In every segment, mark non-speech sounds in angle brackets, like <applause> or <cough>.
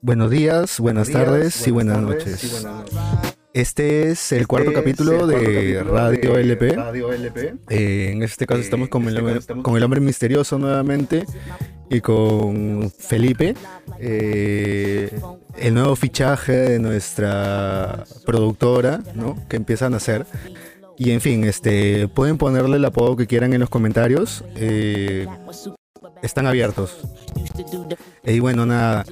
Buenos días, buenas, tardes, y buenas noches. Este es el cuarto capítulo de Radio LP. Eh, en este caso estamos con, el, con el hombre misterioso nuevamente y con Felipe, eh, el nuevo fichaje de nuestra productora, ¿no? Que empiezan a hacer. Y en fin, este, pueden ponerle el apodo que quieran en los comentarios. Eh, están abiertos. Y bueno, nada.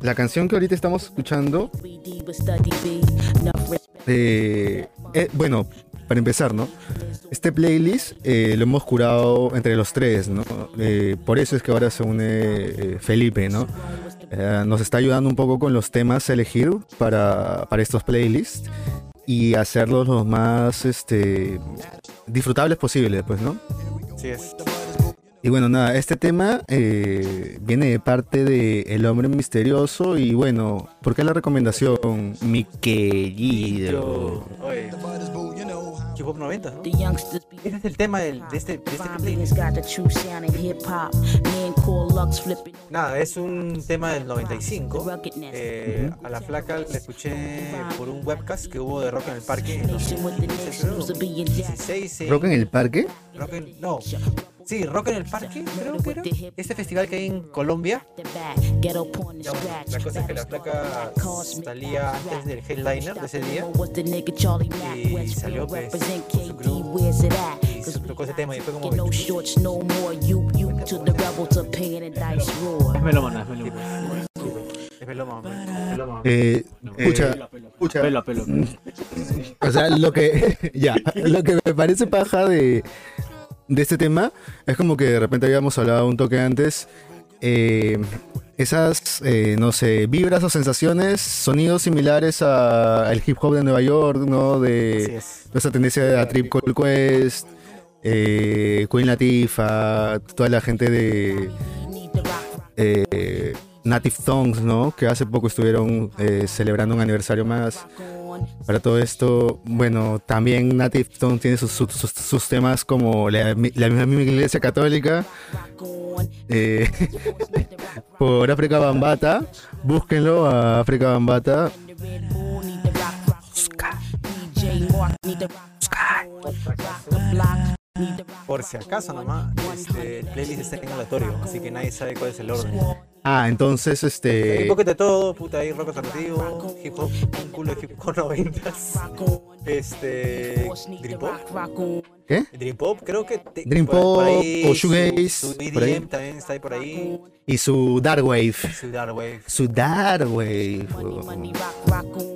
La canción que ahorita estamos escuchando, eh, eh, bueno, para empezar, ¿no? Este playlist eh, lo hemos curado entre los tres, ¿no? por eso es que ahora se une Felipe, ¿no? nos está ayudando un poco con los temas a elegir para, para estos playlists y hacerlos los más este, disfrutables posibles, pues, ¿no? Sí es. Y bueno, nada, este tema eh, viene de parte de El Hombre Misterioso y bueno, ¿por qué la recomendación, mi querido? Hip Hop 90, ¿no? Ese es el tema del, de este, de este. Nada, es un tema del 95. Eh, a la flaca le escuché por un webcast que hubo de Rock en el Parque. En 2016, ¿Rock en el Parque? Rock en, no, Sí, Rock en el Parque, creo que era. Este festival que hay en Colombia. la cosa es que la placa salía antes del headliner de ese día. Y salió pues su y se tocó ese tema y fue como. Es melómana, es melómana. Eh, escucha, escucha. Pelo a pelo. O sea, lo que, <laughs> ya, lo que me parece paja de, de este tema es como que de repente habíamos hablado un toque antes. Eh, esas, eh, no sé, vibras o sensaciones, sonidos similares al hip hop de Nueva York, ¿no? De esa tendencia a Trip Call Quest, eh, Queen Latifah, toda la gente de Native Tongues, ¿no? Que hace poco estuvieron celebrando un aniversario más. Para todo esto, bueno, también Native Tongue tiene sus, temas como la, misma iglesia católica. Eh, <laughs> por África Bambata, búsquenlo a África Bambata. Por si acaso nomás, este, playlist está en aleatorio, así que nadie sabe cuál es el orden. Ah, entonces este. Un poquito de todo, puta, hay rock alternativo, hip hop, un culo de hip hop 90 Este. Dream Pop. ¿Qué? Dream Pop, creo que. Dream Pop o Shoegaze. Su, su EDM también está ahí por ahí. Y su Dark Wave. Su Dark Wave. Su Dark Wave.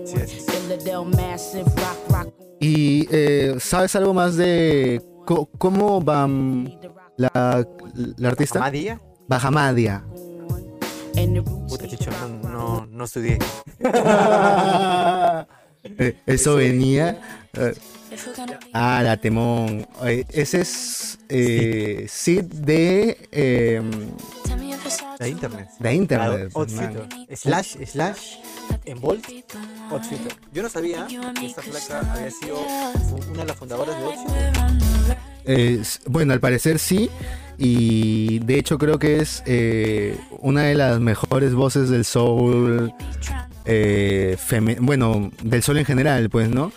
Sí, sí, sí. Y eh, ¿sabes algo más de cómo va la, la artista? ¿Bajamadia? Bajamadia. Puta chicho, no, no, no estudié. <laughs> Eh, eso venía. Eh, ah, la temón. Eh, ese es eh, Sid de. Eh, de internet. De internet. Slash, slash, en Bolt, Yo no sabía que esta placa había sido una de las fundadoras de Outfit. bueno, al parecer sí. Y de hecho creo que es eh, una de las mejores voces del soul, eh, bueno, del soul en general, pues, ¿no?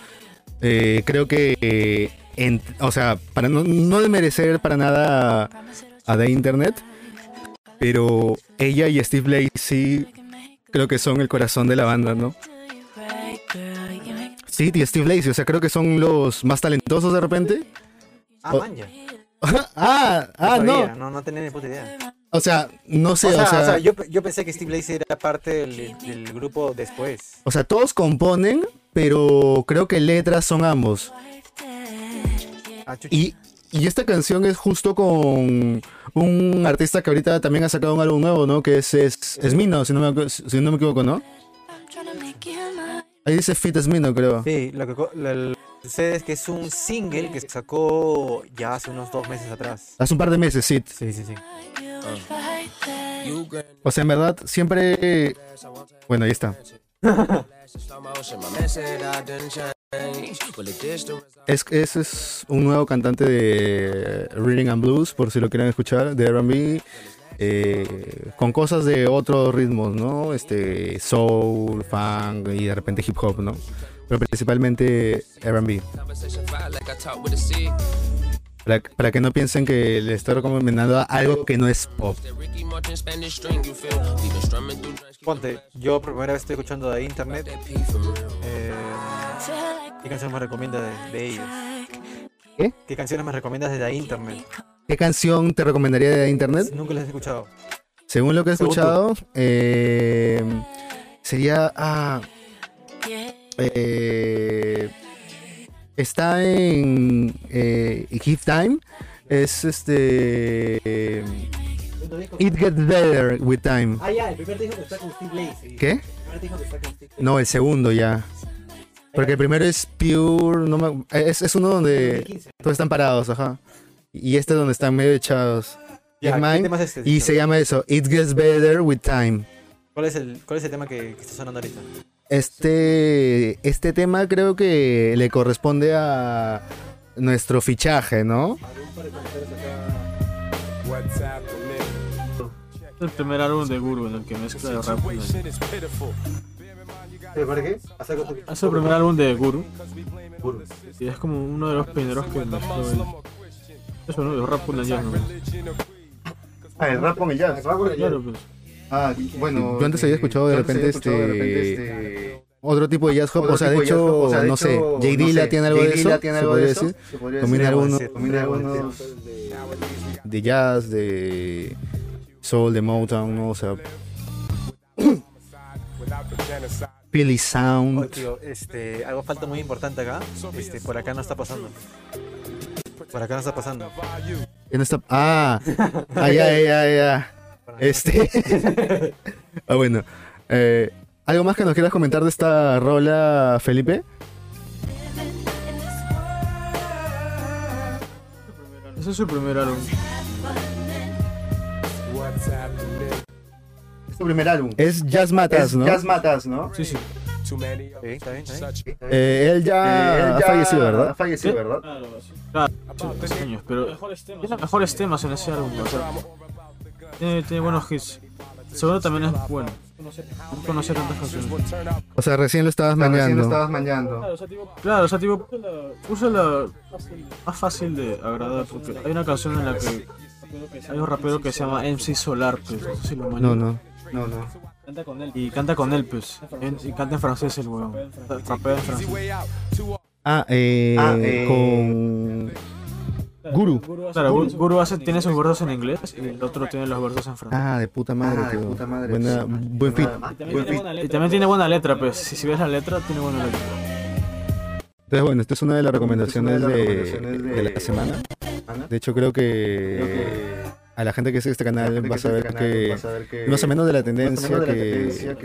Eh, creo que, o sea, para no, no desmerecer para nada a, The Internet, pero ella y Steve Lacey creo que son el corazón de la banda, ¿no? Sí, y Steve Lacey, o sea, creo que son los más talentosos de repente. Ah, ah, ah, no. No, no tenía ni puta idea. O sea, no sé. O sea, o sea, yo, yo, pensé que Steve Lacey era parte del, del, grupo después. O sea, todos componen, pero creo que letras son ambos. Ah, y, y esta canción es justo con un artista que ahorita también ha sacado un álbum nuevo, ¿no? Que es, es, es Mino, si no, me, si no me equivoco, ¿no? Ahí dice Fit Smino, creo. Sí, lo que, sucede es que es un single que se sacó ya hace unos dos meses atrás. Hace un par de meses, sí. Sí, sí, sí. O sea, en verdad, siempre... Bueno, ahí está. <laughs> es, ese es un nuego cantante de Reading and Blues, por si lo quieren escuchar, de R&B. Eh, con cosas de otros ritmos, ¿no? Este, soul, funk y de repente hip hop, ¿no? Pero principalmente R&B. Para, para, que no piensen que le estoy recomendando algo que no es pop. Ponte, yo por primera vez estoy escuchando de internet. Eh, ¿Qué canción me recomienda de, de ellos? ¿Qué? ¿Qué canciones me recomiendas desde internet? ¿Qué canción te recomendaría de internet? Nunca las he escuchado. Según lo que he escuchado, eh, sería. Ah, eh, está en eh, Give Time. Es este. It Gets Better with Time. Ah, ya, el primer disco que está con Steve Lacy. ¿Qué? El primer disco que está con Steve No, el segundo ya. Porque el primero es Pure. No me- es, es uno donde 2015. todos están parados, ajá. Y este es donde están medio echados. Ya, Is ¿qué Mine, tema es este? Y se llama eso, It Gets Better with Time. ¿Cuál es el, cuál es el tema que, que está sonando ahorita? Este, este tema creo que le corresponde a nuestro fichaje, ¿no? Es el primer álbum de Guru en el que mezcla el rap. con el- ¿Pero para qué? Haz algo Es el primer álbum de Guru. Y es como uno de los primeros que mezcló el. Eso, ¿no? El rap con el jazz, ¿no? Ah, el rap con el jazz. Claro, pues. Ah, bueno. Yo antes había escuchado de repente este. Otro tipo de jazz hop, o sea, de hecho, no sé, J. Dilla tiene algo de eso, podría decir. Combina algunos, combina algunos de jazz, de soul, de Motown, ¿no? O sea, Philly Sound. tío, este, algo falta muy importante acá. Este, por acá no está pasando. Por acá no está pasando. ¿Quién está? Ah, ah, ya, ya, ya. Este. <laughs> ah, bueno. Eh, ¿Algo más que nos quieras comentar de esta rola, Felipe? Ese es su primer álbum. Es tu primer álbum. Es Jazz Matas, ¿no? Jazz Matas, ¿no? Sí, sí. Sí, está bien, está bien. Eh, él ya ha fallecido, ¿verdad? Ha fallecido, ¿verdad? Claro, sí, hace años, pero tiene mejores temas en ese álbum. o sea, tiene, tiene buenos hits. El segundo también es bueno. No conoce tantas canciones. O sea, recién lo estabas Recién lo mañando. estabas mañando. Claro, o sea, tipo, usa la más fácil de agradar, porque hay una canción en la que hay un rapero que se llama MC Solar, pues, no sé si lo No, manejan. No. No, no. Y canta con él, pues, en- y canta en francés el weón. Rapea en francés. Ah, eh, Ah, eh, con Guru. Claro, Guru, Guru hace, tiene sus versos en inglés y el otro tiene los versos en francés. Ah, de puta madre, Ah, de puta madre. Buena, buen fit. Y también tiene buena letra, pues, si, si ves la letra, tiene buena letra. Entonces, bueno, esta es una de las recomendaciones de la semana. De hecho, creo que a la gente que sigue este canal va a saber que más o menos de la tendencia que,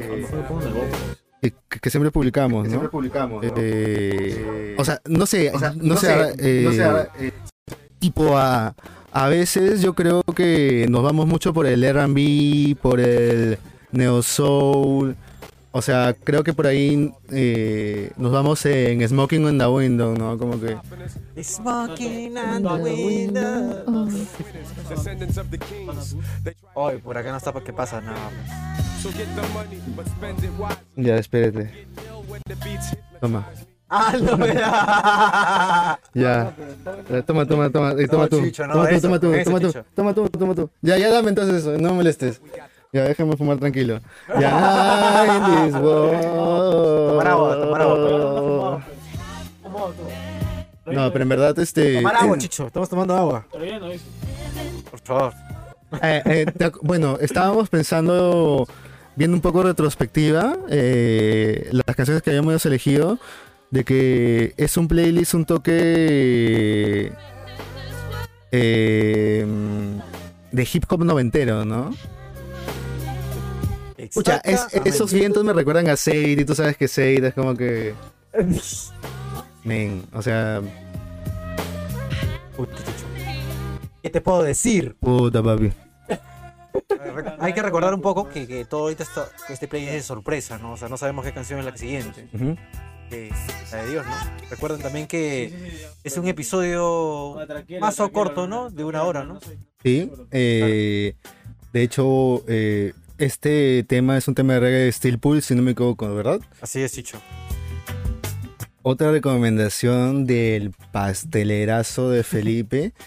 que, que siempre publicamos, siempre ¿no? publicamos, ¿no? Eh, o sea, no sé, O sea, no, sé, eh, no sé, eh, tipo a a veces yo creo que nos vamos mucho por el R&B, por el neo soul. O sea, creo que por ahí eh, nos vamos en Smoking on the Window, ¿no? Como que Smoking on the window. Oye, por acá no está porque pasa nada. ya, espérate. Toma. Ah. <laughs> Ya. Eh, Toma, toma, toma, eh, toma tú. Toma tú, toma tú, toma tú, toma tú. Ya, ya dame entonces eso, no me molestes. Ya, déjame fumar tranquilo. Ya, in this world. Tomar agua, tomar agua. No, pero en verdad, este. Tomar agua, Chicho. Estamos tomando agua. Pero ya no dice. Por favor. Eh, eh, bueno, estábamos pensando, viendo un poco retrospectiva, eh, las canciones que habíamos elegido, de que es un playlist un toque eh, de hip hop noventero, ¿no? Escucha, es- esos vientos me recuerdan a Seid y tú sabes que Seid es como que... <laughs> Men, o sea. ¿Qué te puedo decir? puta papi. Hay que recordar un poco que, que todo ahorita está, este play es de sorpresa, ¿no? O sea, no sabemos qué canción es la siguiente. Ujú. Que es la de Dios, ¿no? Recuerden también que es un episodio más o corto, ¿no? De una hora, ¿no? Sí, eh, De hecho, eh, este tema es un tema de reggae de Steel Pool, si no me equivoco, ¿verdad? Así es, Chicho. Otra recomendación del pastelerazo de Felipe. <laughs>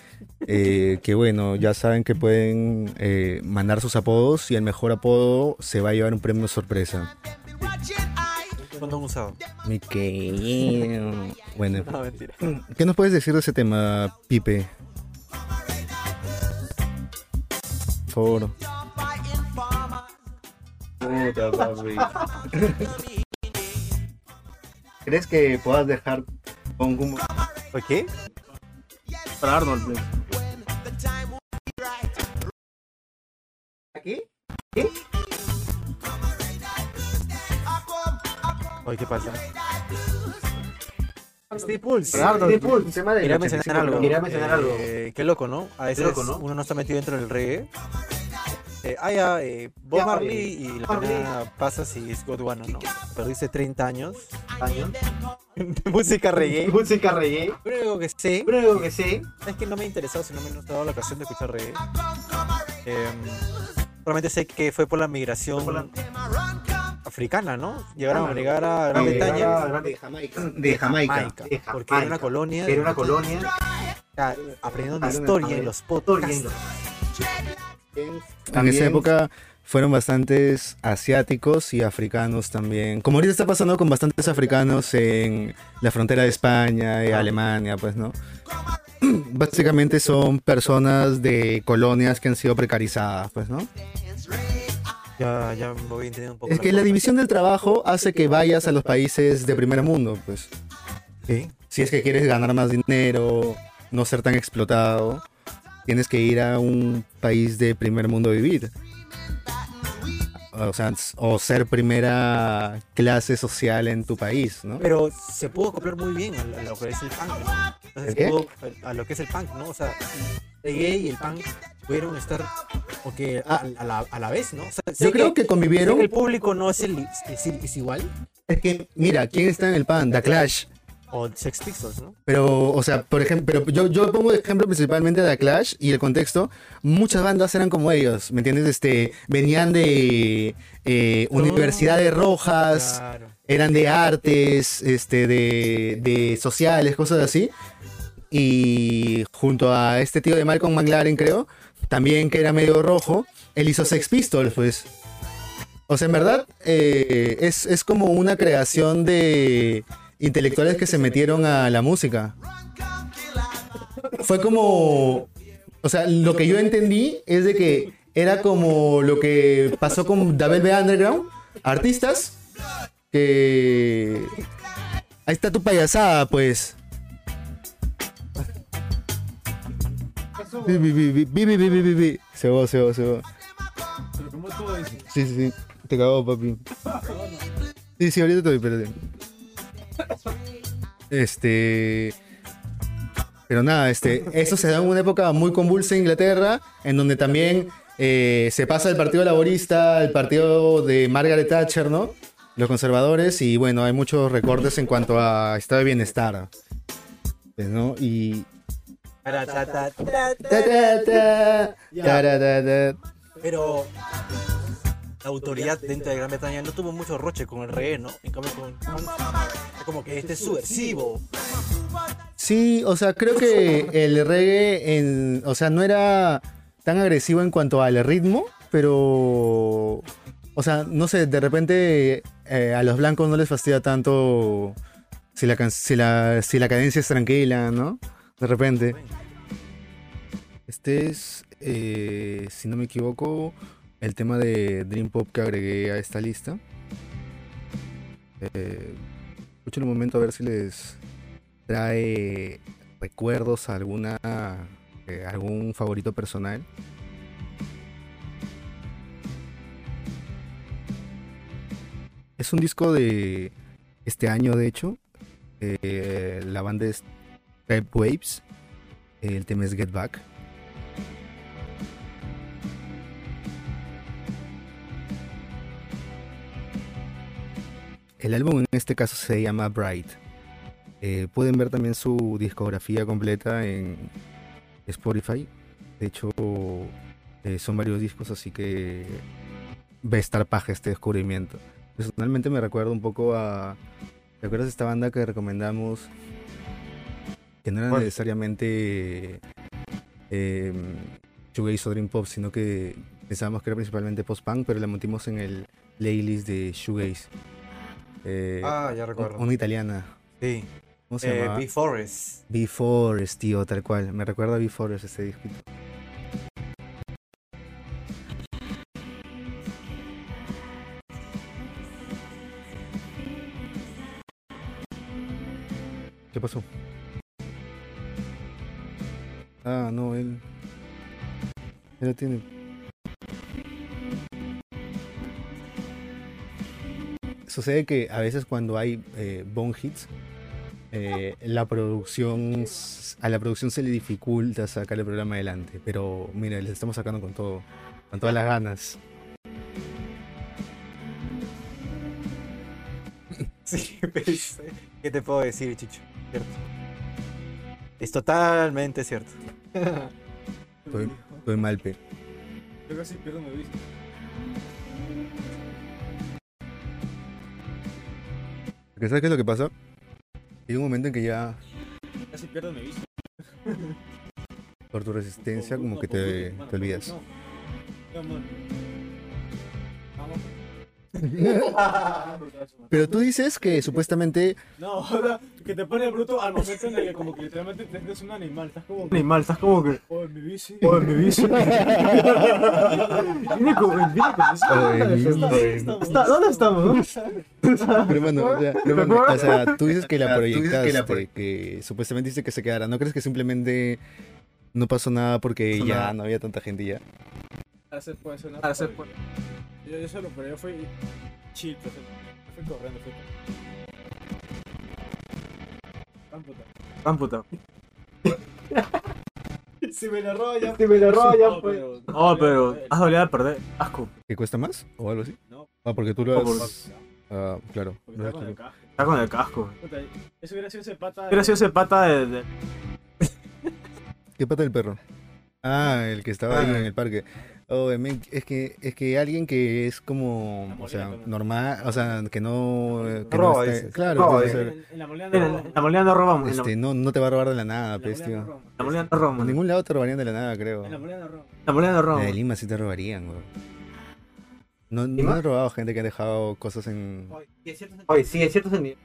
Eh, que bueno, ya saben que pueden eh, mandar sus apodos y el mejor apodo se va a llevar un premio sorpresa. ¿Cuándo han usado? Miquel. Bueno, ¿qué nos puedes decir de ese tema, Pipe? Por favor. <laughs> ¿Crees que puedas dejar con un... ¿Por qué? Para Arnold. ¿Aquí? ¿Qué? Oye, ¿qué pasa? Steve Pulse. Tema de Quería mencionar algo. Quería mencionar algo. Eh, qué loco, ¿no? A veces loco, ¿no? uno no está metido dentro del reggae. Eh, ah, ya, eh, Bob Marley y la mañana pasas y es God One, ¿no? Perdiste 30 años de <laughs> música reggae. Música reggae. Lo único que sé Lo único que sé es que no me ha interesado, si no me he dado la ocasión de escuchar reggae. Eh, solamente sé que fue por la migración africana, ¿no? Llegaron a llegar a Gran Bretaña. de Jamaica. De Jamaica. Jamaica, De porque era una colonia, Era una colonia. ah, aprendiendo de Aprenden- historia en los podcasts. En esa época fueron bastantes asiáticos y africanos también. Como ahorita está pasando con bastantes africanos en la frontera de España y Alemania, pues, ¿no? <clears throat> Básicamente son personas de colonias que han sido precarizadas, pues, ¿no? Ya, ya voy entendiendo un poco. Es que la división del trabajo hace que vayas a los países de primer mundo, pues. Sí. Si es que quieres ganar más dinero, no ser tan explotado, tienes que ir a un país de primer mundo a vivir. O sea, o ser primera clase social en tu país, ¿no? Pero se pudo acoplar muy bien a, lo que es el punk, ¿no? Entonces ¿El pudo- a lo que es el punk, ¿no? O sea, el gay y el punk pudieron estar porque a, a la, a la vez, ¿no? O sea, Yo creo que sé convivieron. que el público no es, el, es, es igual, Es que, mira, ¿quién está en el pan? The Clash. O Sex Pistols, ¿no? Pero, o sea, por ejemplo, pero yo, yo pongo de ejemplo principalmente de Clash y el contexto. Muchas bandas eran como ellos, ¿me entiendes? Este, venían de eh, universidades rojas, Claro. eran de artes, este, de, de sociales, cosas así. Y junto a este tío de Malcolm McLaren, creo, también que era medio rojo, él hizo Sex Pistols, pues. O sea, en verdad, eh, es, es como una creación de intelectuales que se metieron a la música. Fue como, o sea, lo que yo entendí es de que era como lo que pasó con David B. Underground, artistas que ahí está tu payasada, pues. Vi, vi, vi, vi, Se va, se va, se va. Sí, sí, sí. Te cagó, papi. Sí, sí, ahorita estoy, espérate. Este. Pero nada, este, eso se da en una época muy convulsa en Inglaterra, en donde también eh, se pasa del Partido Laborista al partido de Margaret Thatcher, ¿no? Los conservadores, y bueno, hay muchos recortes en cuanto a estado de bienestar. Pues, ¿no? Y. Pero autoridad dentro de Gran Bretaña no tuvo mucho roche con el reggae, ¿no? En cambio con como que este es subversivo. Sí, o sea, creo que el reggae, en, o sea, no era tan agresivo en cuanto al ritmo, pero, o sea, no sé, de repente eh, a los blancos no les fastidia tanto si la, si la, si la cadencia es tranquila, ¿no? De repente. Este es, eh, si no me equivoco, el tema de Dream Pop que agregué a esta lista. Eh, escuchen un momento a ver si les trae recuerdos a alguna eh, algún favorito personal. Es un disco de este año, de hecho. Eh, la banda es Pep Waves. El tema es Get Back. El álbum en este caso se llama Bright. Eh, pueden ver también su discografía completa en Spotify. De hecho, Eh, son varios discos, así que va a estar paja este descubrimiento. Personalmente me recuerda un poco a... ¿Te acuerdas de esta banda que recomendamos? Que no era necesariamente eh, shoegaze o dream pop, sino que pensábamos que era principalmente post-punk, pero la metimos en el playlist de shoegaze. Eh, ah, ya recuerdo. Una italiana. Sí. ¿Cómo se llama? B-Forest. B-Forest, tío, tal cual. Me recuerda a B-Forest este disco. ¿Qué pasó? Ah, no, él. Él tiene. Sucede que a veces cuando hay eh, bone hits, eh, la producción a la producción se le dificulta sacar el programa adelante. Pero mira, les estamos sacando con todo, con todas las ganas. <laughs> Sí, pues, ¿qué te puedo decir, Chicho? Cierto. Es totalmente cierto. estoy, estoy mal, pero. Yo casi pierdo mi vista. ¿Sabes qué es lo que pasa? Hay un momento en que ya. Casi pierdo mi vista. Por tu resistencia, como que te, te olvidas. <laughs> Pero tú dices que supuestamente. No, que te pone bruto al momento en el que, como que literalmente te sientes un animal. Estás como. Animal, estás como que. Oh, en mi bici. Oh, en mi bici. <laughs> Viene con. Viene. ¿Dónde estamos? Pero bueno, o sea, tú dices que la proyectaste, que supuestamente dice que se quedara. ¿No crees que simplemente no pasó nada porque ya no había tanta gente ya? Ahora se puede sonar. Ahora se puede. Yo, yo solo, pero yo fui chill, pues, fui corriendo, fui Tan puta. <laughs> si me lo roban, si me lo roban, pues. Oh, pero has dolido de perder. Asco. ¿Qué cuesta más? ¿O algo así? No. Ah, porque tú lo has. Ah, claro. Está con, está con el casco. Eso hubiera sido ese pata. Hubiera sido ese pata de. ¿Qué pata del perro? Ah, el que estaba ahí en el parque. Oh, es que es que alguien que es como, o sea, normal, o sea, que no, que no claro, en, la molina no robamos. Este, no, no te va a robar de la nada, pues, tío. La molina no robamos. En ningún lado te robarían de la nada, creo. En la molina no robamos. La molina no robamos. En Lima sí te robarían, güey. No, no he robado gente que ha dejado cosas en. Oye, sí, es cierto sentido.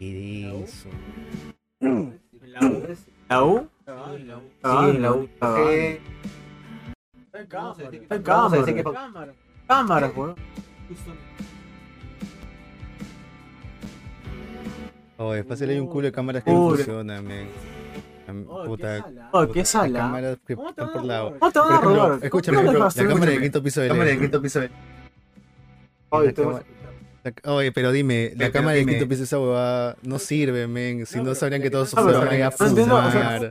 ¿Qué eso? ¿La U? Sí, la U. ¿Qué? En cámara. En cámara. Cámara, weón. Oh, es fácil hay un culo de cámaras que no funcionan, men. Oh, puta. Oh, qué sala. Cámaras que están por lado. ¿Cómo te van a robar? Escúchame, la cámara de quinto piso de Cámara de quinto piso de Oye, pero dime, la cámara de quinto piso esa huevada no sirve, men. Si no, sabrían que todos se van a fumar.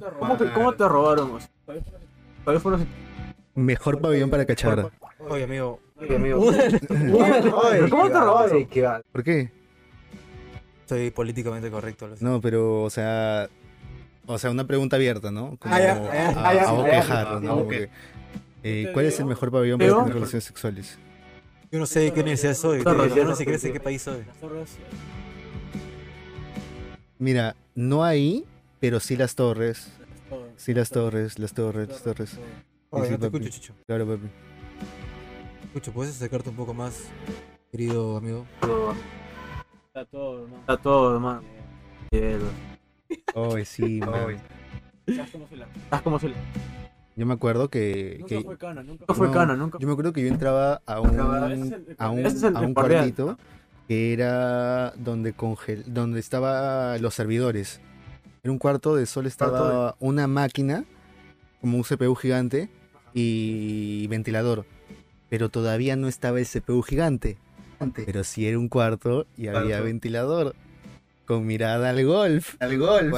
¿Cómo te robaron? Mejor pabellón para cachar. Oye, amigo. Oye, amigo. ¿Cómo te robaron? ¿Por qué? Soy políticamente correcto. No, pero, o sea. O sea, una pregunta abierta, ¿no? Como a quejar, ¿no? ¿Cuál es el mejor pabellón para tener relaciones sexuales? Yo no sé de qué universidad soy. Yo no sé qué país soy. Mira, no ahí, pero sí las torres. Sí las torres, las torres, las torres. Oye, te escucho, Chicho. Claro, papi. Escucho, ¿puedes acercarte un poco más, querido amigo? Está todo, hermano. Está todo, hermano. Oye, sí, man. Estás como la... Estás como la... Yo me acuerdo que. Nunca fue cana, nunca fue cana, nunca. Yo me acuerdo que yo entraba a un, a un, a un cuartito que era donde congel, donde estaba los servidores. En un cuarto de sol estaba una máquina, como un CPU gigante, y ventilador. Pero todavía no estaba el CPU gigante. Pero sí era un cuarto y había ventilador. Con mirada al golf. Al golf.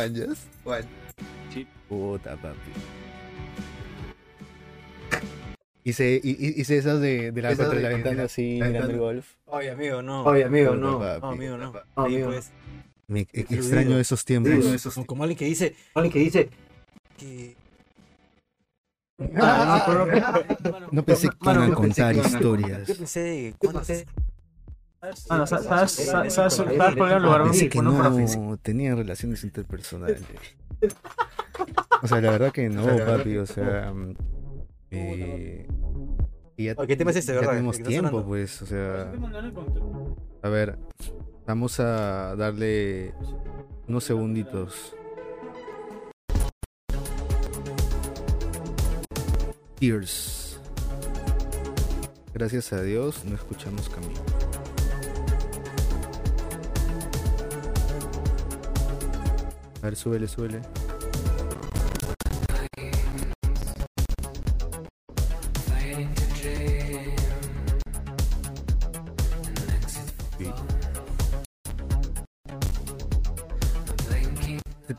Puta, papi. Hice, hice esas de, de la, de la ventana así mirando el golf. Oye, amigo, no. Oye, amigo, no. No, amigo, no. Ahí pues. Me extraño esos tiempos. Como alguien que dice, alguien que dice, que <laughs> no, pensé que iban a contar historias. Yo pensé, ¿cuándo se bueno, ¿sabes, Pensé que no tenía relaciones interpersonales. O sea, la verdad que no, papi, o sea... Eh, y ya, ¿Qué tema es este, verdad? tenemos tiempo, pues, o sea... A ver, vamos a darle unos segunditos. Tears. Gracias a Dios no escuchamos camino. A ver, súbele, súbele.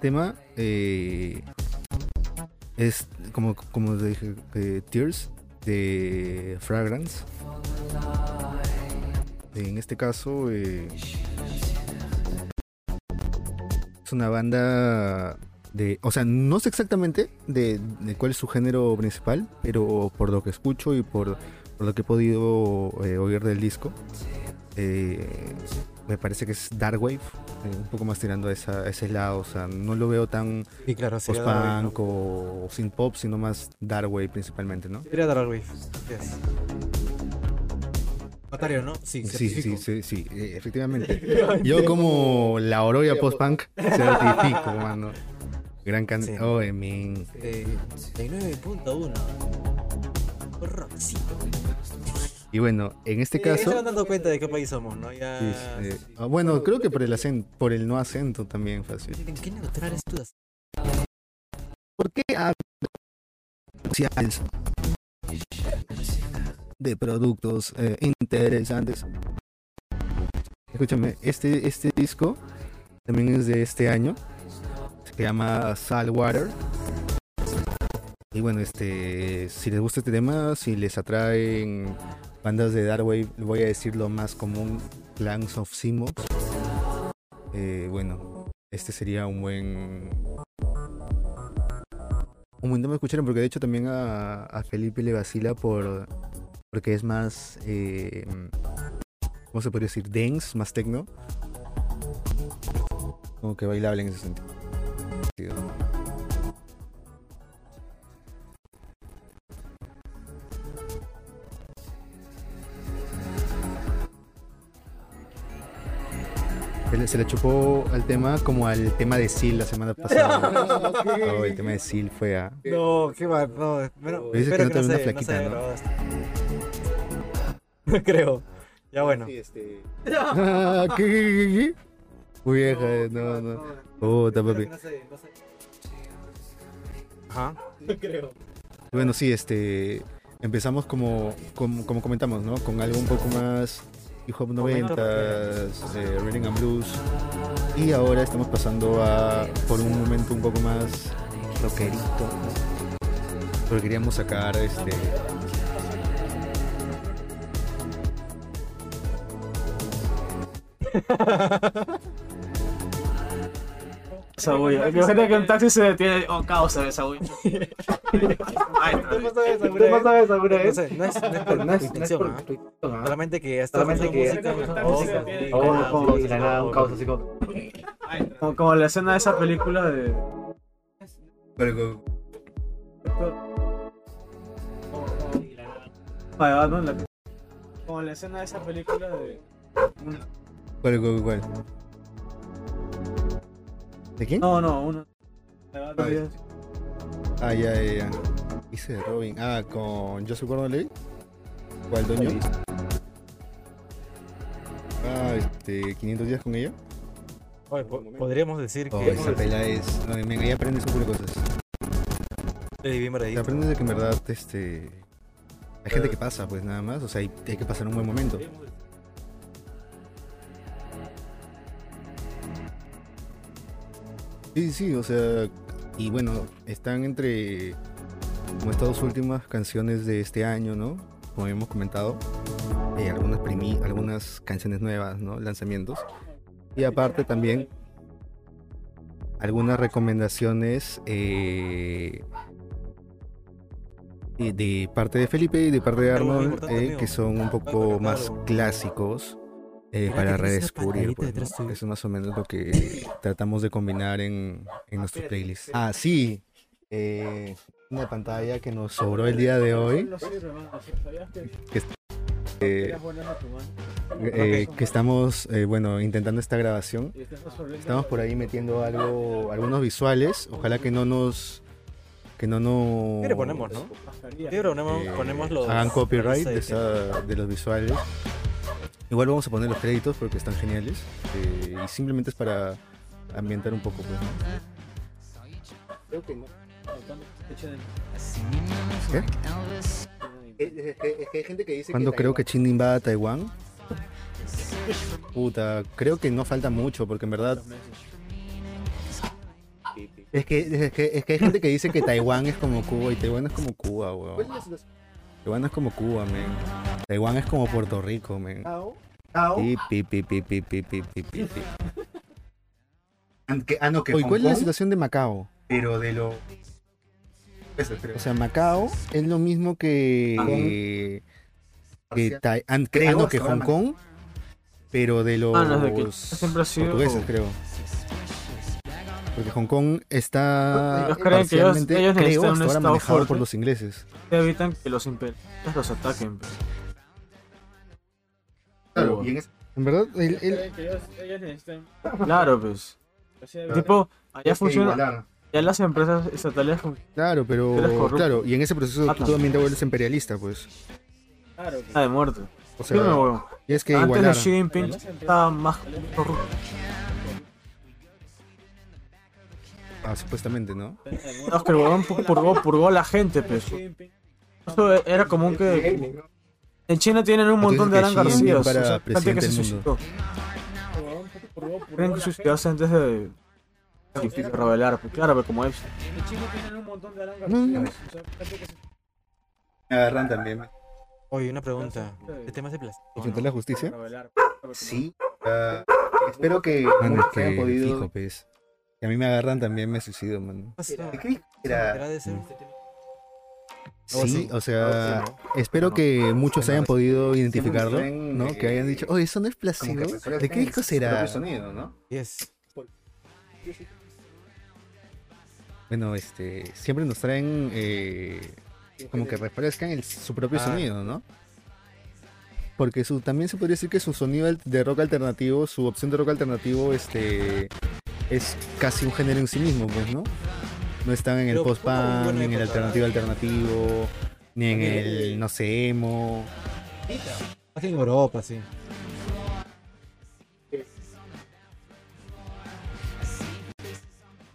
Tema eh, es como, como dije, eh, Tears de Fragrance. En este caso eh, es una banda de, o sea, no sé exactamente de, cuál es su género principal, pero por lo que escucho y por, lo que he podido eh, oír del disco, me parece que es Dark Wave, eh, un poco más tirando a, ese lado, o sea, no lo veo tan post-punk o, sin pop, sino más Dark Wave principalmente, ¿no? Sería Dark Wave, yes. ¿no? Sí, sí, sí, sí, sí, eh, efectivamente. <laughs> Yo como la oroya <laughs> post-punk certifico, mano. Gran canción. Oh, min. 69.1. Y bueno, en este caso. Se van dando cuenta de qué país somos, ¿no? Ya... Ah, bueno, creo que por el acento, por el no acento también fácil. ¿En qué neutral es tú? ¿Por qué sociales de productos eh, interesantes? Escúchame, este, este disco también es de este año. Se llama Saltwater. Y bueno, este, si les gusta este tema, si les atraen bandas de Darkwave, voy a decir lo más común, Clans of Simos. Eh, bueno, este sería un buen un buen tema de escuchar porque de hecho también a, Felipe le vacila por porque es más eh, ¿cómo se podría decir? dance, más techno como que bailable en ese sentido Se le, chupó al tema como al tema de Seal la semana <laughs> pasada. oh, el tema de Seal fue a. No, qué mal, no. Pero, dices que no te no una flaquita, ¿no? No <laughs> creo. Ya bueno. Sí, este... <laughs> ¿Qué, qué, qué, Muy vieja, no, no. Oh, papi. Ajá. No creo. Bueno, sí, este. Empezamos como, como, como comentamos, ¿no? Con algo un poco más hip hop 90, eh, Reading and Blues. Y ahora estamos pasando a por un momento un poco más rockerito. Porque queríamos sacar este esa bulla. Imagínate que un taxi se detiene. Oh, causa esa bulla. ¿Qué pasa esa bulla? No sé, no es, no es por, no es, intención. ¿ah? Solamente que Solamente que música. Oh, como si nada, un caos así como. Como la escena de esa película de. Pero. Como la escena de esa película de. ¿Cuál, cuál, cuál? ¿De quién? No, no, uno. Ah, ya, ya, ya. Hice de Robin. Ah, con Joseph Gordon Levitt. ¿Cuál doño? Ah, este, 500 días con ella. Oye, podríamos decir oh, que. esa pela es. No, venga, ahí aprendes un poco de cosas. Sí, bien Te aprendes de que en verdad, este. Hay gente que pasa, pues nada más. O sea, hay, hay que pasar un buen momento. Sí, sí, o sea, y bueno, están entre como estas dos últimas canciones de este año, ¿no? Como hemos comentado, eh, algunas primi algunas canciones nuevas, ¿no? Lanzamientos. Y aparte también algunas recomendaciones eh, de parte de Felipe y de parte de Arnold, eh, que son un poco más clásicos eh, para redescubrir. Pues, Eso es más o menos lo que tratamos de combinar en, en nuestros playlists. Ah, sí. Eh, una pantalla que nos sobró el día de hoy. Que, eh, que estamos bueno intentando esta grabación. Estamos por ahí metiendo algo algunos visuales. Ojalá que no nos que no no ponemos no ponemos, los hagan copyright de, de los visuales Igual vamos a poner los créditos porque están geniales. Eh, y simplemente es para ambientar un poco. Pues, Creo que no. ¿Qué? Es que, hay gente que dice ¿Cuándo creo que Chin va a Taiwán? Puta, creo que no falta mucho porque en verdad... Es que, es que, es que hay gente que dice que Taiwán es como Cuba y Taiwán es como Cuba, weón. Taiwán es como Cuba, men. Taiwán es como Puerto Rico, men. Pi, pi, pi, pi, pi, pi, pi, pi, pi. <laughs> Ah, no, que Oye, ¿cuál es la situación de Macao? Pero de lo... O sea, Macao es lo mismo que... que ah, creo que Hong Kong, pero de los ah, no, que portugueses, creo. Porque Hong Kong está ellos creen que ellos, ellos creo, hasta ahora manejado fuerte, por los ingleses. Que evitan que los imperialistas los ataquen. Claro, y en, en verdad, el, el... Claro, pues. <laughs> tipo, allá funciona. Ya las empresas estatales. Claro, pero. Claro, y en ese proceso tú también te vuelves imperialista, pues. Claro. Está de muerte. O sea, y es que Antes igualar. de Xi Jinping estaba más corrupto. Ah, supuestamente, ¿no? No, es que el huevón purgó, purgó a la gente, pues. Eso era común que. En China tienen un montón de Alan García. Para o sea, gente que se suicidó. Creen que suicidarse antes de. de revelar, pues claro, pero como es. En China tienen un montón de Alan García. Me agarran también. Oye, una pregunta. ¿El tema de plástico? ¿Enfrentar la justicia? Sí. Uh, espero que bueno, que hayan podido. Fijo, pues. A mí me agarran también me suicido, man. ¿De qué era? Sí, o sea, espero que muchos hayan podido identificarlo, ¿no? Que hayan dicho, oye, eso no es placebo. ¿De qué disco será? sonido, ¿no? Yes. Bueno, este, siempre nos traen eh, como que refrescan el, su propio sonido, ¿no? Porque su, también se podría decir que su sonido de rock alternativo, su opción de rock alternativo, este, es casi un género en sí mismo, pues, ¿no? No están en el post-punk, ni en el alternativo alternativo, ni en el, no sé, emo. Aquí en Europa, sí.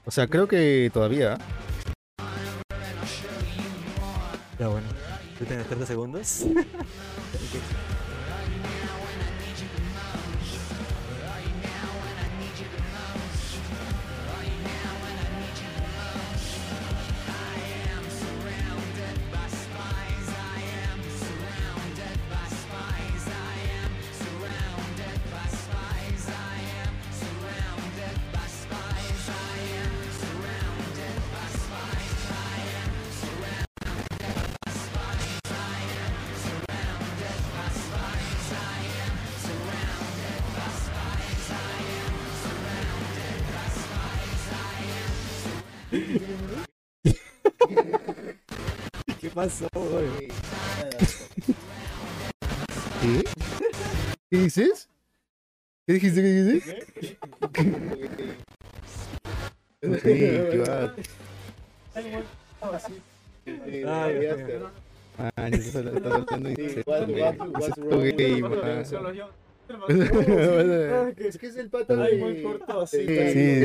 O sea, creo que todavía. Ya bueno. Yo tengo 30 segundos. <laughs> pasó, güey? ¿Qué? ¿Qué dices? ¿Qué dijiste? ¿Qué dijiste? ¿Qué? Ah, yo estaba es que es el pata de... muy corto, así. Sí,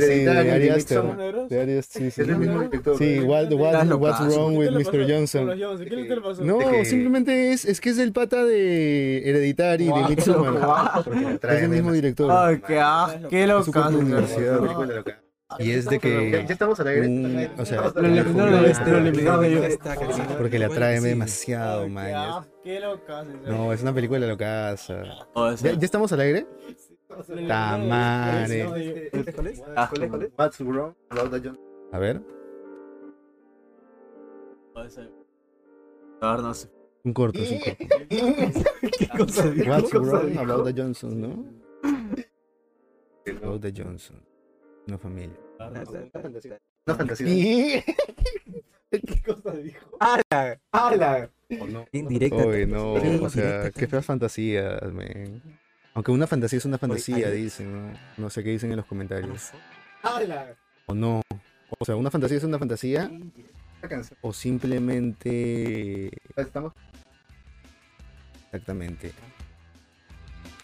sí, de Ari Aster. De Ari Aster, sí, sí. Es el mismo director. Sí, what, what, what's wrong with Mr. Johnson. ¿Qué le pasó? No, simplemente es, es que es el pata de Hereditary, de Midsommar. Es el mismo director. Ay, qué asco, qué loca. universidad. Y es de que. Ya estamos al aire. un- o sea, Lo eliminaron de este, lo eliminaron yo. porque la trae demasiado, man. Qué loca. No, es una película locaza. ¿Ya, ya estamos al aire? <laughs> Tamare. ¿Cuál es? Ah, What's wrong about the Johnson? A ver, A ver, no sé. un corto, es un corto. <laughs> ¿Qué cosa dijo? What's wrong about the Johnson, ¿no? About the Johnson. Una familia. Una fantasía. <laughs> ¿Qué cosa dijo? ¡Hala! ¡Hala! Indirecta. Oye, no, o sea, qué feas fantasías, man. Aunque una fantasía es una fantasía, dicen, ¿no? No sé qué dicen en los comentarios. O no. O sea, una fantasía es una fantasía o simplemente... Estamos Exactamente.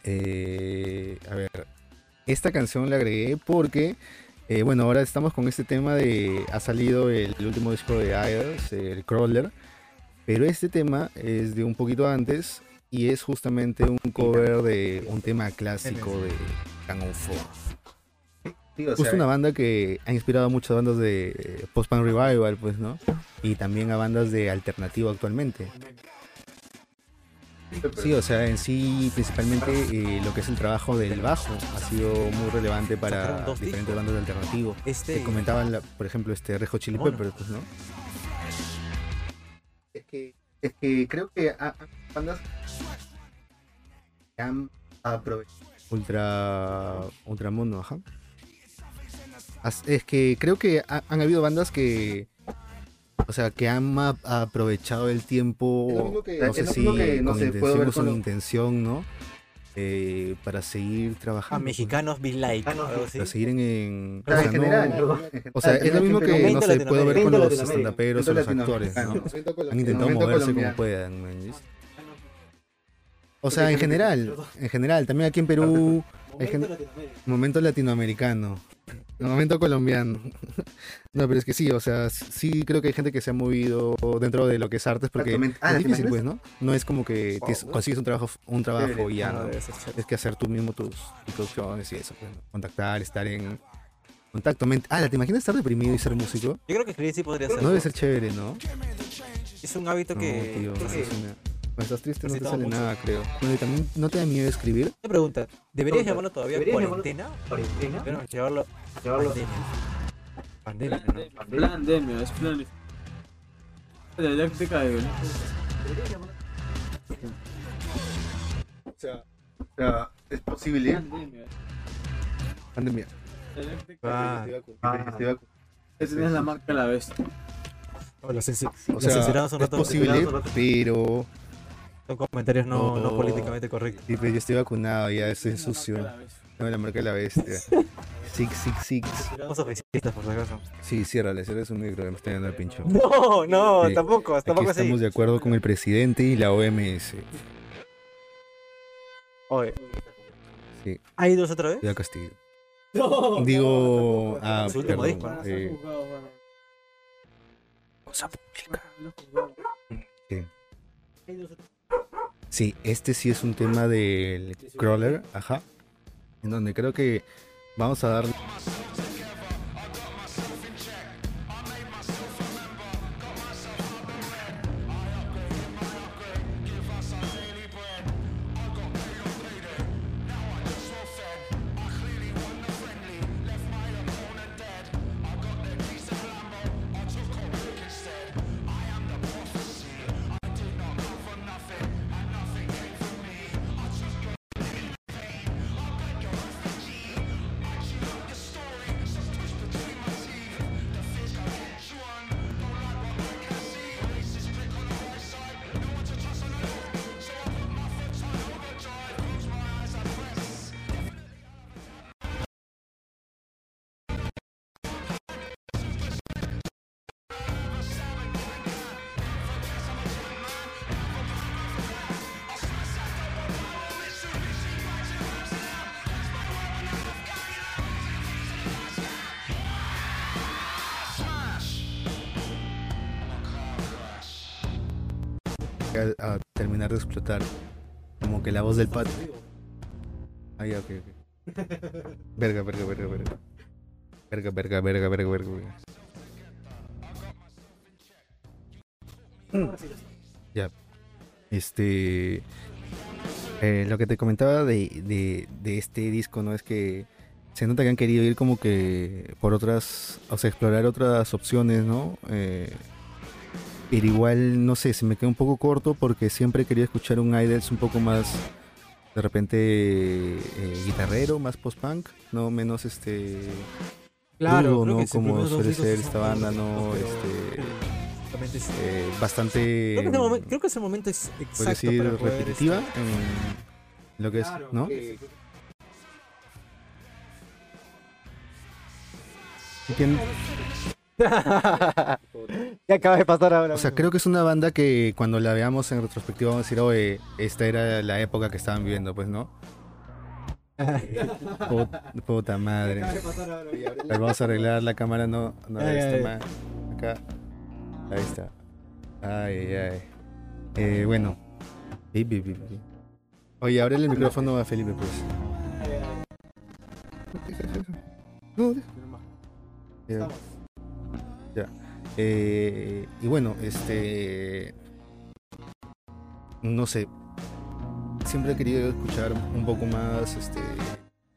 Eh, a ver, esta canción la agregué porque, eh, bueno, ahora estamos con este tema de... Ha salido el, último disco de Idols, el Crawler, pero este tema es de un poquito antes y es justamente un cover de un tema clásico de Cannon Four. Sí, o Justo sea, una banda que ha inspirado a muchas bandas de eh, post-punk revival, pues, ¿no? Y también a bandas de alternativo actualmente. Sí, o sea, en sí, principalmente eh, lo que es el trabajo del bajo ha sido muy relevante para diferentes bandas de alternativo. Este. Que comentaban, la- por ejemplo, este Rejo Chili. Peppers, pues, ¿no? es que, es que creo que ha- ha- bandas que han aprovechado. Ultra. Ultramundo, ajá. As- Es que creo que ha- han habido bandas que. O sea, que han aprovechado el tiempo. Que- no sé si que, no con sé, puedo intención ver o sin con lo- intención, ¿no? Eh, para seguir trabajando. pues, mexicanos be like. Ah, no. Para seguir en. en- o en sea, no- general, O sea, es lo mismo que, no sé, puedo ver con los estandaperos o los actores, ¿no? Han intentado moverse como puedan, ¿ves? O sea, en general, en general, también aquí en Perú, hay gen- momento latinoamericano, momento colombiano. <laughs> No, pero es que sí, o sea, sí creo que hay gente que se ha movido dentro de lo que es artes porque. Ah, es ¿te difícil, pues? ¿no? No es como que Wow. consigues un trabajo, un trabajo y ya, Ah. Es que hacer tú mismo tus, tus producciones y eso, pues, ¿no? contactar, estar en contacto. Ah, ¿te imaginas estar deprimido y ser músico? Yo creo que escribir sí podría ser. No debe ser chévere, ¿no? Es un hábito No, que. tío, Cuando estás triste no te sale mucho. nada, creo. Bueno, y también no te da miedo escribir. Una pregunta. ¿Deberías llamarlo todavía ¿Deberías llamarlo- cuarentena? Cuarentena. Bueno, llevarlo. Llevarlo- Pandemia. Pandemia, ¿no? Pandemia, es plan. Dialéctica de. O sea, o sea, es posible. Pandemia. Pandemia. Ah, Ah, Esa es la marca de la bestia. o los O los sea, censurados un es posible, pero Son comentarios no, no No. políticamente correctos. sí, pero yo estoy vacunado, ya estoy sucio. No, la marca de la bestia. Six, six, six. Somos oficialistas, por si acaso. Sí, ciérrale, ciérrale su micro, me está dando el pincho. No, no, Sí. tampoco, Aquí tampoco así. estamos de acuerdo con el presidente y la OMS. Oye. Sí. ¿Hay dos otra vez? Ya Castillo. Digo, ah, Su último disco, eh, cosa pública. Sí. Sí, este sí es un tema del crawler, ajá. En donde creo que vamos a dar. A, a terminar de explotar. Como que la voz del pato. Ah, ya, ok, ok. <laughs> Verga, verga, verga, verga. Verga, verga, verga, verga, verga, verga. Mm. Ya. Este. Eh, lo que te comentaba de, de, este disco, ¿no? Es que se nota que han querido ir como que por otras, o sea, explorar otras opciones, ¿no? Eh, pero igual, no sé, se me queda un poco corto porque siempre quería escuchar un Idols un poco más, de repente, eh, guitarrero, más post-punk, no menos este... Claro, ¿no? Como suele ser esta banda, ¿no? Este... Eh, bastante. Creo que, momento, creo que, ese momento es exacto. Decir, repetitiva en lo que es, ¿no? ¿Quién? <laughs> ¿Qué acaba de pasar ahora? O sea, creo que es una banda que cuando la veamos en retrospectiva vamos a decir, oye, esta era la época que estaban viviendo, pues, ¿no? <laughs> puta, madre. vamos a arreglar la cámara, no, no está Acá. Ahí está. Ay, ay. Eh, bueno. Oye, abre el micrófono a Felipe, pues. Ya. Eh, y bueno, este. No sé. Siempre he querido escuchar un poco más, este.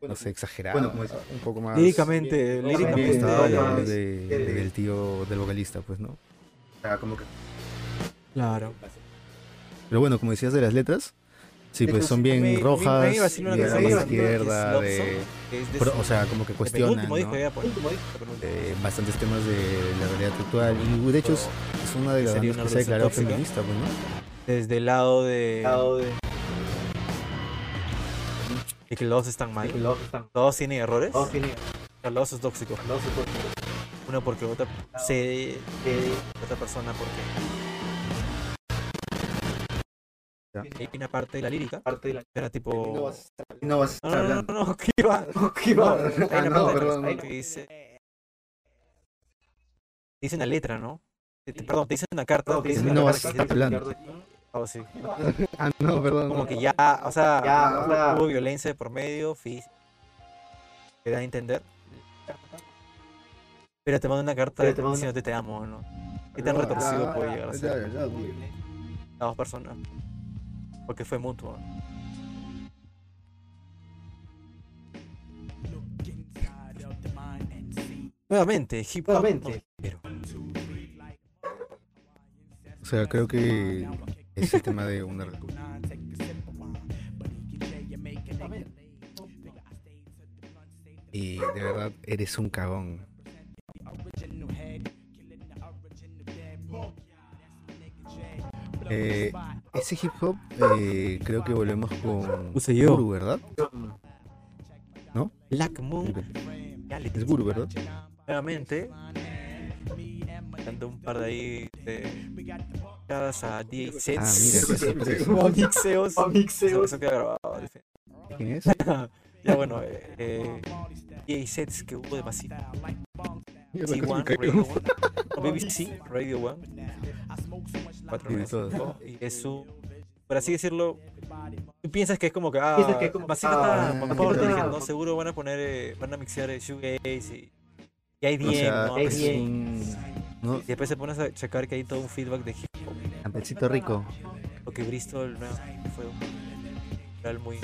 No sé, exagerado. Bueno, un poco más. Líricamente, líricamente. del tío, del vocalista, pues, ¿no? como que. Claro. Pero bueno, como decías de las letras, sí, pues son bien rojas, de la izquierda, de, o sea, como que cuestionan ¿no? eh, bastantes temas de la realidad actual. Y de hecho es, una de las bandas que se ha declarado feminista, pues, ¿no? Desde el lado de... Y que los están mal. Todos tienen errores. Todos tienen Los es tóxico. Uno porque otra se otra persona porque hay una parte de la lírica parte de la... era tipo no vas a estar no, no, no, no, ¿qué va? <laughs> ¿Qué va? Parte que dice dice una letra, ¿no? Perdón, te dice una carta. Te dice no vas a estar hablando. Oh, sí. <laughs> ah, no, perdón. Como que ya, o sea, ya, o sea, hubo violencia por medio, física. Te da a entender. Pero te mando una carta te diciéndote te amo, ¿no? ¿Qué tan retorcido puede llegar a ser? Las dos personas. Porque fue mutuo. Nuevamente, hip hop. Nuevamente. O sea, creo que es el tema de una Y de verdad, eres un cagón. Eh, ese hip hop, eh, creo que volvemos con Guru, ¿verdad? ¿No? Black Moon. Es Guru, ¿verdad? Nuevamente, dando un par de ahí de a DJ sets. Ah, mira, mixeos. Mixeos. Eso queda grabado. ¿Quién es? <laughs> ya bueno, eh, DJ sets que hubo de demasiado. T1, Radio 1, BBC, Radio 1, cuatro meses, y es su, por así decirlo, tú piensas que es como que, ah, que es como, ah, está, ¿no? Seguro van a poner, eh, van a mixear eh, shoegaze y, y hay bien, ¿no? Hay bien. ¿no? Y después se pones a checar que hay todo un feedback de hip hop. Campechito rico. Porque Bristol no, fue un real muy...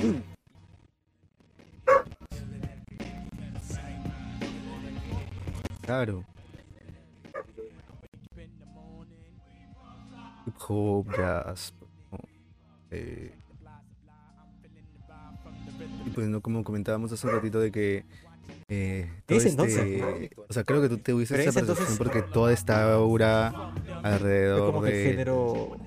Claro. Hip hop, jazz. Eh, y pues no como comentábamos hace un ratito de que eh, todo este, o sea creo que tú te hubieses esa percepción porque toda esta aura alrededor como de género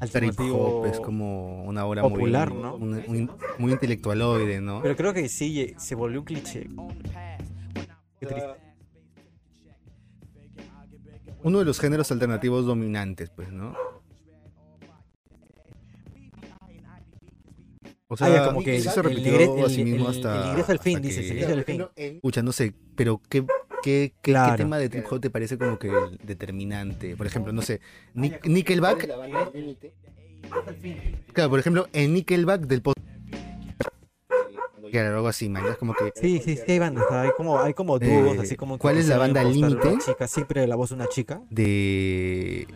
hip hop es como una obra popular, muy, ¿no? muy, muy intelectualoide, ¿no? Pero creo que sí se volvió un cliché. Qué triste uno de los géneros alternativos dominantes, pues, ¿no? O sea, como que se repitió el, a sí mismo hasta. El ingreso al fin, dices, el ingreso al fin. Escucha, no sé, pero ¿qué, qué, qué, tema de trip hop te parece como que determinante? Por ejemplo, no sé, Nickelback. Claro, por ejemplo, en Nickelback del post Claro, algo así, man. Es como que. Sí, sí, sí, hay bandas. Hay como, hay como dúos, así como. ¿Cuál es la banda límite? Chica, siempre la voz de una chica. De.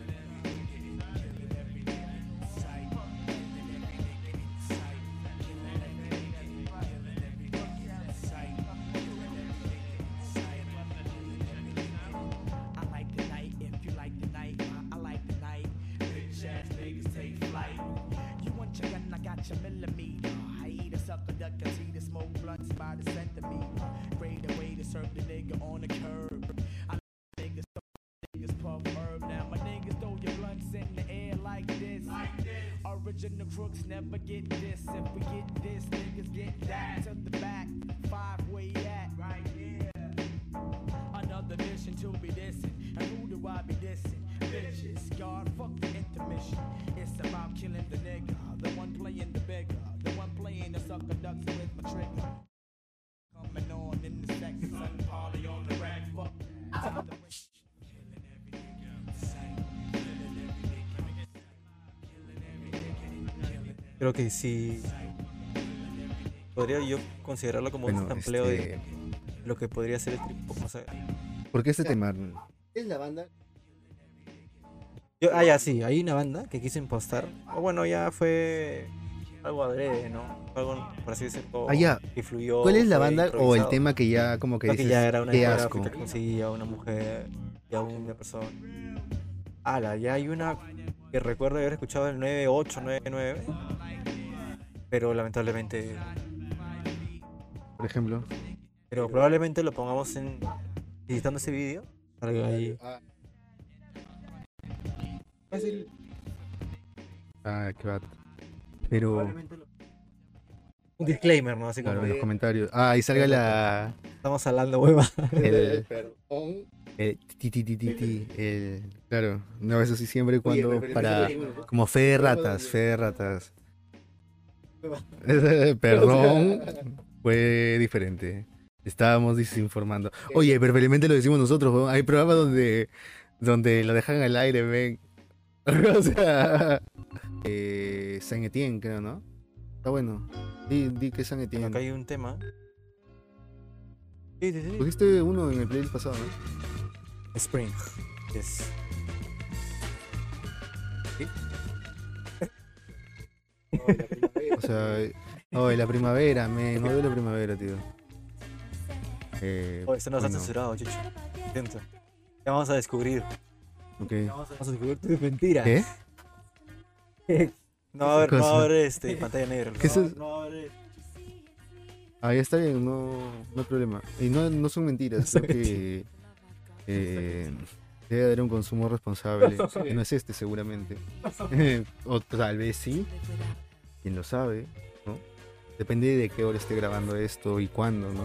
Sí. Podría yo considerarlo como Bueno, un sampleo este, de lo que podría ser el trip hop. O sea, ¿Por qué este tema? Es la banda. yo, ah, ya sí, hay una banda que quise impostar. O bueno, ya fue algo adrede, ¿no? Algo, por así decirlo, Ah, ya. que fluyó. ¿Cuál es la banda o el tema que ya como que que ya era una qué asco? que conseguía a una mujer y a una persona. Ala, ya hay una que recuerdo haber escuchado el 9899. Pero lamentablemente. Por ejemplo. Pero probablemente lo pongamos en. Editando ese vídeo. Ahí. Ah, Fácil. Ah, qué va. Pero Un disclaimer, ¿no? Así como claro, en los comentarios. Ah, ahí salga la estamos hablando, hueva. <laughs> el, perdón. el ti, ti, ti, ti, ti, el claro, no eso sí siempre y Oye, cuando para como fe de ratas, fe de ratas. <laughs> Perdón, <laughs> fue diferente. Estábamos desinformando. Oye, pero felizmente lo decimos nosotros, weón. Hay programas donde donde lo dejan al aire, ven. <laughs> o sea, eh, San Etienne, creo, ¿no? Está bueno. Di, di que San Etienne. Acá hay un tema. Sí, sí, sí. Pusiste uno en el playlist pasado, ¿no? Spring. Yes. O sea, <laughs> oh, la primavera, me no la primavera, tío. Eh, Oh, esto no está bueno, censurado, chucho. Atento. Ya vamos a descubrir. ok. Vamos a descubrir tus mentiras. ¿Qué? <laughs> No va a haber, no va a haber este, <laughs> pantalla negra. ¿Qué es no, va a haber. Ah, ya está bien, no, no hay problema. Y no, no son mentiras, No creo son que eh, debe haber un consumo responsable. que No es este, seguramente. o tal vez sí, quién lo sabe, ¿no? Depende de qué hora esté grabando esto y cuándo, ¿no?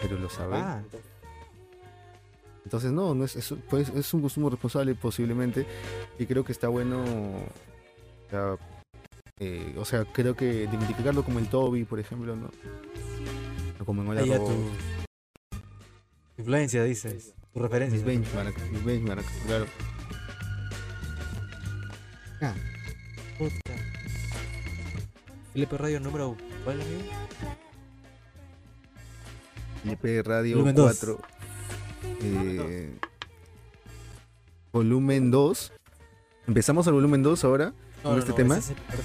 Pero lo sabe. Ah, Entonces, no, no es, es, pues, es un consumo responsable posiblemente. Y creo que está bueno. O sea, eh, o sea, creo que identificarlo como el Toby, por ejemplo, ¿no? O como en Hola Robot, tu influencia, dices. Tu referencia. Mis benchmark, mis benchmark, claro. Ah. LP Radio número. ¿Cuál amigo? LP Radio Volumen dos. 4. eh, volumen 2. Empezamos el volumen 2 ahora. ¿Con este tema? ese es el primer-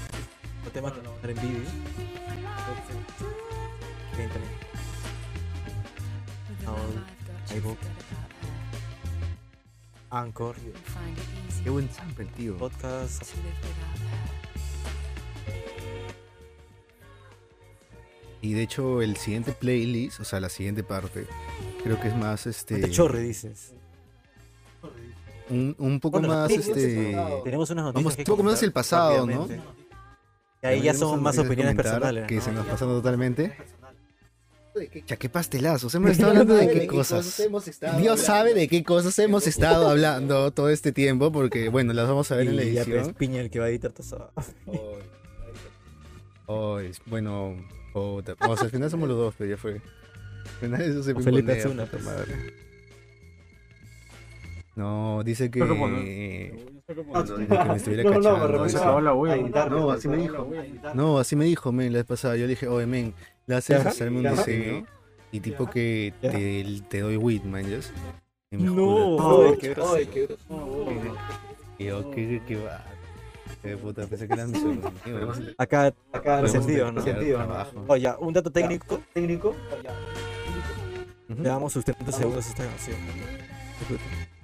el tema que vamos a en vídeo. IVoox, Anchor, Qué buen sample, tío. podcast. Y de hecho, el siguiente playlist, o sea, la siguiente parte, creo que es más este. Te chorre, dices. Un, un poco Bueno, más este. Tenemos unas noticias. Vamos que un poco más el pasado, ¿no? Y ahí ya son más que opiniones personales. Que ¿no? se nos pasaron totalmente. ¿De qué, Ya, qué pastelazos. Hemos <laughs> estado hablando de qué cosas. Dios sabe de qué cosas hemos estado hablando todo este tiempo, porque bueno, las vamos a ver en la Y ya pues, edición. Piña el que va a editar todo eso. Oh, es- bueno, puta. O sea, al final somos los dos, pero ya fue. Al final eso se Felipe Azuna, puta pues. madre. No, dice que. Creo que dice que me estuviera No, no, no, cachando. la. No, así me dijo. No, así me dijo, men, la vez pasada. Yo le dije, oye, men, le haces hacerme un diseño y tipo que te, te doy weed, man, ¿ya? Y me dijo, No, ay, qué grosero. Y yo, qué, qué va. Qué puta, pensé que eran mis amigos. Acá, acá resentido, ¿no? hacer Resentido, ¿no? Oye, un dato técnico. técnico. Ujú. Le damos sus 30 segundos a esta canción. Disfruten.